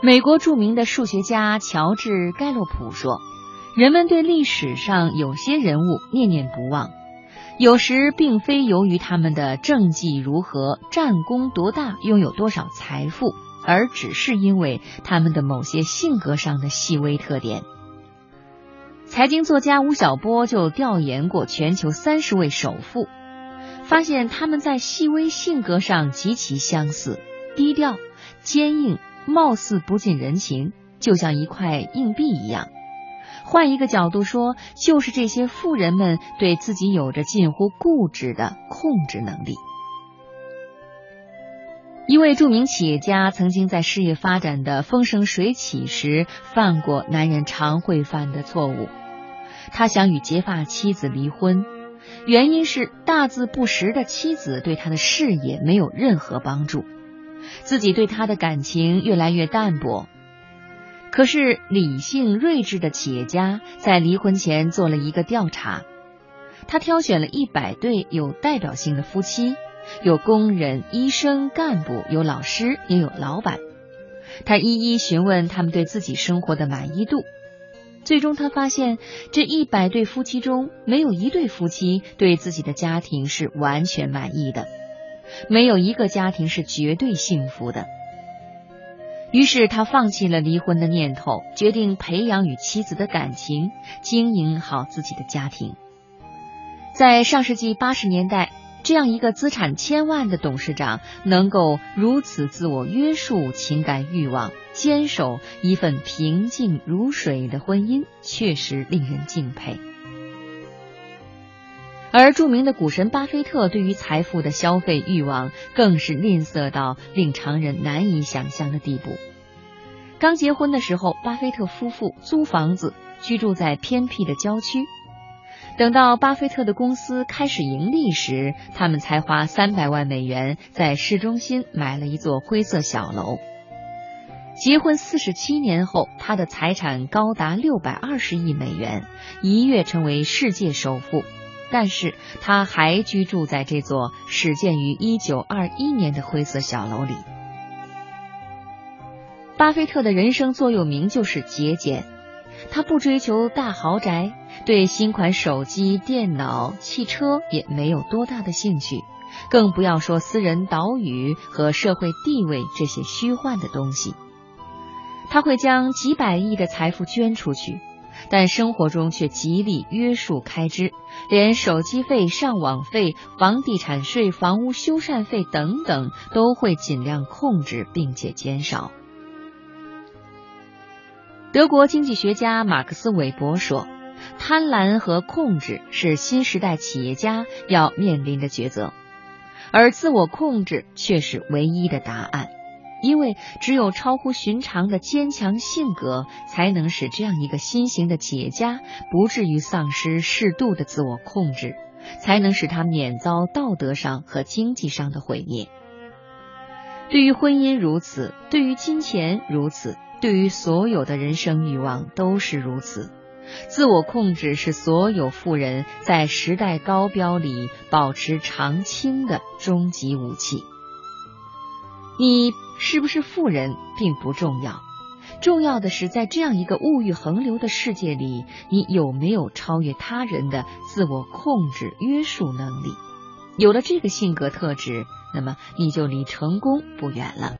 美国著名的数学家乔治·盖洛普说：“人们对历史上有些人物念念不忘，有时并非由于他们的政绩如何、战功多大、拥有多少财富，而只是因为他们的某些性格上的细微特点。”财经作家吴晓波就调研过全球三十位首富，发现他们在细微性格上极其相似，低调、坚硬。貌似不近人情，就像一块硬币一样。换一个角度说，就是这些富人们对自己有着近乎固执的控制能力。一位著名企业家曾经在事业发展的风生水起时犯过男人常会犯的错误，他想与结发妻子离婚，原因是大字不识的妻子对他的事业没有任何帮助。自己对他的感情越来越淡薄，可是理性睿智的企业家在离婚前做了一个调查，他挑选了一百对有代表性的夫妻，有工人、医生、干部，有老师，也有老板。他一一询问他们对自己生活的满意度，最终他发现这一百对夫妻中没有一对夫妻对自己的家庭是完全满意的。没有一个家庭是绝对幸福的。于是他放弃了离婚的念头，决定培养与妻子的感情，经营好自己的家庭。在上世纪八十年代，这样一个资产千万的董事长能够如此自我约束情感欲望，坚守一份平静如水的婚姻，确实令人敬佩。而著名的股神巴菲特对于财富的消费欲望更是吝啬到令常人难以想象的地步。刚结婚的时候，巴菲特夫妇租房子居住在偏僻的郊区。等到巴菲特的公司开始盈利时，他们才花三百万美元在市中心买了一座灰色小楼。结婚四十七年后，他的财产高达六百二十亿美元，一跃成为世界首富。但是他还居住在这座始建于一九二一年的灰色小楼里。巴菲特的人生座右铭就是节俭，他不追求大豪宅，对新款手机、电脑、汽车也没有多大的兴趣，更不要说私人岛屿和社会地位这些虚幻的东西。他会将几百亿的财富捐出去。但生活中却极力约束开支，连手机费、上网费、房地产税、房屋修缮费等等都会尽量控制并且减少。德国经济学家马克思韦伯说：“贪婪和控制是新时代企业家要面临的抉择，而自我控制却是唯一的答案。”因为只有超乎寻常的坚强性格，才能使这样一个新型的企业家不至于丧失适度的自我控制，才能使他免遭道德上和经济上的毁灭。对于婚姻如此，对于金钱如此，对于所有的人生欲望都是如此。自我控制是所有富人在时代高标里保持长青的终极武器。你是不是富人并不重要，重要的是在这样一个物欲横流的世界里，你有没有超越他人的自我控制约束能力？有了这个性格特质，那么你就离成功不远了。